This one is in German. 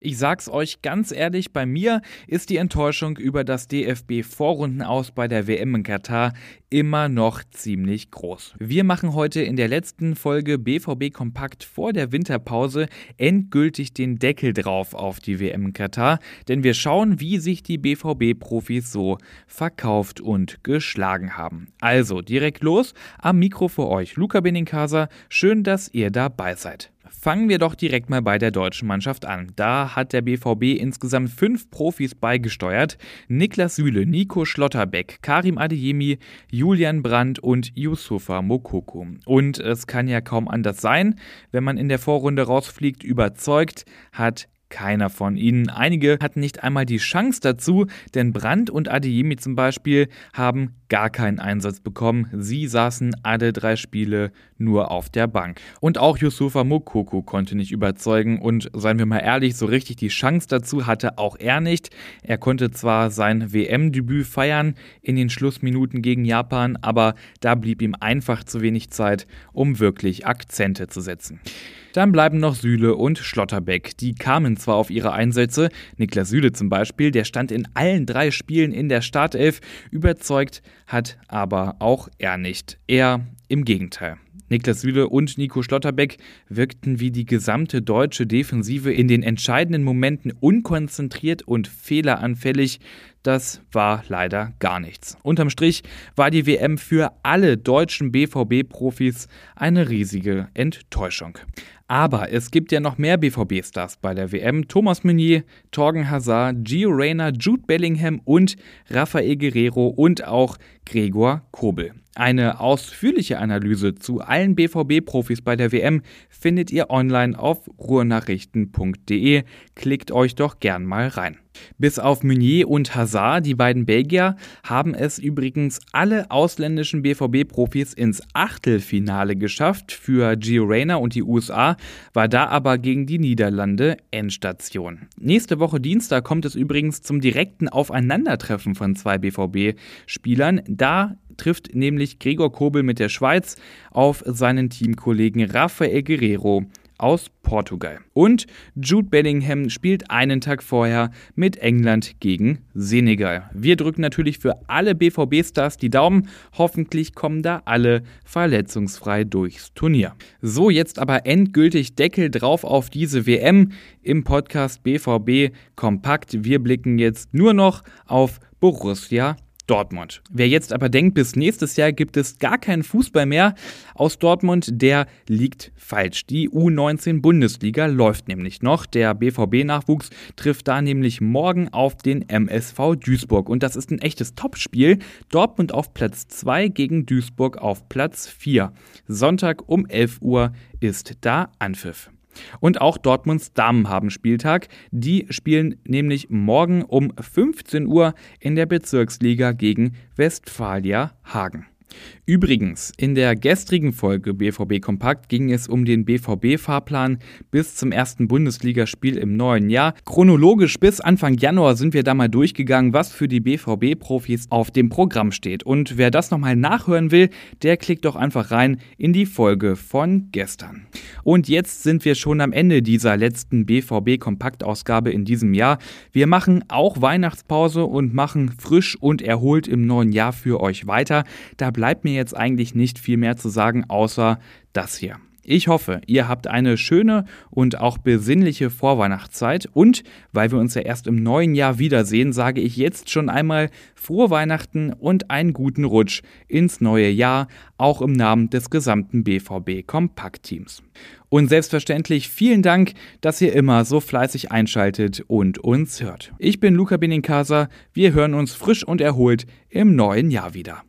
Ich sag's euch ganz ehrlich, bei mir ist die Enttäuschung über das DFB-Vorrundenaus bei der WM in Katar immer noch ziemlich groß. Wir machen heute in der letzten Folge BVB Kompakt vor der Winterpause endgültig den Deckel drauf auf die WM in Katar, denn wir schauen, wie sich die BVB-Profis so verkauft und geschlagen haben. Also direkt los, am Mikro für euch Luca Benincasa, schön, dass ihr dabei seid. Fangen wir doch direkt mal bei der deutschen Mannschaft an. Da hat der BVB insgesamt fünf Profis beigesteuert. Niklas Süle, Nico Schlotterbeck, Karim Adeyemi, Julian Brandt und Yusufa Mokoko. Und es kann ja kaum anders sein, wenn man in der Vorrunde rausfliegt, überzeugt hat keiner von ihnen. Einige hatten nicht einmal die Chance dazu, denn Brandt und Adeyemi zum Beispiel haben gar keinen Einsatz bekommen. Sie saßen alle drei Spiele nur auf der Bank. Und auch Yusufa Mokoko konnte nicht überzeugen und seien wir mal ehrlich, so richtig die Chance dazu hatte auch er nicht. Er konnte zwar sein WM-Debüt feiern in den Schlussminuten gegen Japan, aber da blieb ihm einfach zu wenig Zeit, um wirklich Akzente zu setzen. Dann bleiben noch Süle und Schlotterbeck. Die kamen zwar auf ihre Einsätze, Niklas Süle zum Beispiel, der stand in allen drei Spielen in der Startelf, überzeugt hat aber auch er nicht. Er im Gegenteil. Niklas Süle und Nico Schlotterbeck wirkten wie die gesamte deutsche Defensive in den entscheidenden Momenten unkonzentriert und fehleranfällig. Das war leider gar nichts. Unterm Strich war die WM für alle deutschen BVB-Profis eine riesige Enttäuschung. Aber es gibt ja noch mehr BVB-Stars bei der WM. Thomas Meunier, Torgen Hazard, Gio Reyna, Jude Bellingham und Rafael Guerrero und auch Gregor Kobel. Eine ausführliche Analyse zu allen BVB-Profis bei der WM findet ihr online auf ruhrnachrichten.de. Klickt euch doch gern mal rein. Bis auf Meunier und Hazard, die beiden Belgier, haben es übrigens alle ausländischen BVB-Profis ins Achtelfinale geschafft. Für Gio Reyna und die USA war da aber gegen die Niederlande Endstation. Nächste Woche Dienstag kommt es übrigens zum direkten Aufeinandertreffen von zwei BVB-Spielern. Da trifft nämlich Gregor Kobel mit der Schweiz auf seinen Teamkollegen Rafael Guerrero aus Portugal. Und Jude Bellingham spielt einen Tag vorher mit England gegen Senegal. Wir drücken natürlich für alle BVB-Stars die Daumen. Hoffentlich kommen da alle verletzungsfrei durchs Turnier. So, jetzt aber endgültig Deckel drauf auf diese WM im Podcast BVB Kompakt. Wir blicken jetzt nur noch auf Borussia Dortmund. Wer jetzt aber denkt, bis nächstes Jahr gibt es gar keinen Fußball mehr aus Dortmund, der liegt falsch. Die U19 Bundesliga läuft nämlich noch. Der BVB-Nachwuchs trifft da nämlich morgen auf den MSV Duisburg. Und das ist ein echtes Topspiel. Dortmund auf Platz 2 gegen Duisburg auf Platz 4. Sonntag um 11 Uhr ist da Anpfiff. Und auch Dortmunds Damen haben Spieltag. Die spielen nämlich morgen um 15 Uhr in der Bezirksliga gegen Westfalia Hagen. Übrigens, in der gestrigen Folge BVB Kompakt ging es um den BVB-Fahrplan bis zum ersten Bundesligaspiel im neuen Jahr. Chronologisch bis Anfang Januar sind wir da mal durchgegangen, was für die BVB-Profis auf dem Programm steht. Und wer das nochmal nachhören will, der klickt doch einfach rein in die Folge von gestern. Und jetzt sind wir schon am Ende dieser letzten BVB-Kompaktausgabe in diesem Jahr. Wir machen auch Weihnachtspause und machen frisch und erholt im neuen Jahr für euch weiter. Da bleibt mir jetzt eigentlich nicht viel mehr zu sagen, außer das hier. Ich hoffe, ihr habt eine schöne und auch besinnliche Vorweihnachtszeit und weil wir uns ja erst im neuen Jahr wiedersehen, sage ich jetzt schon einmal frohe Weihnachten und einen guten Rutsch ins neue Jahr, auch im Namen des gesamten BVB Kompaktteams. Und selbstverständlich vielen Dank, dass ihr immer so fleißig einschaltet und uns hört. Ich bin Luca Benincasa, wir hören uns frisch und erholt im neuen Jahr wieder.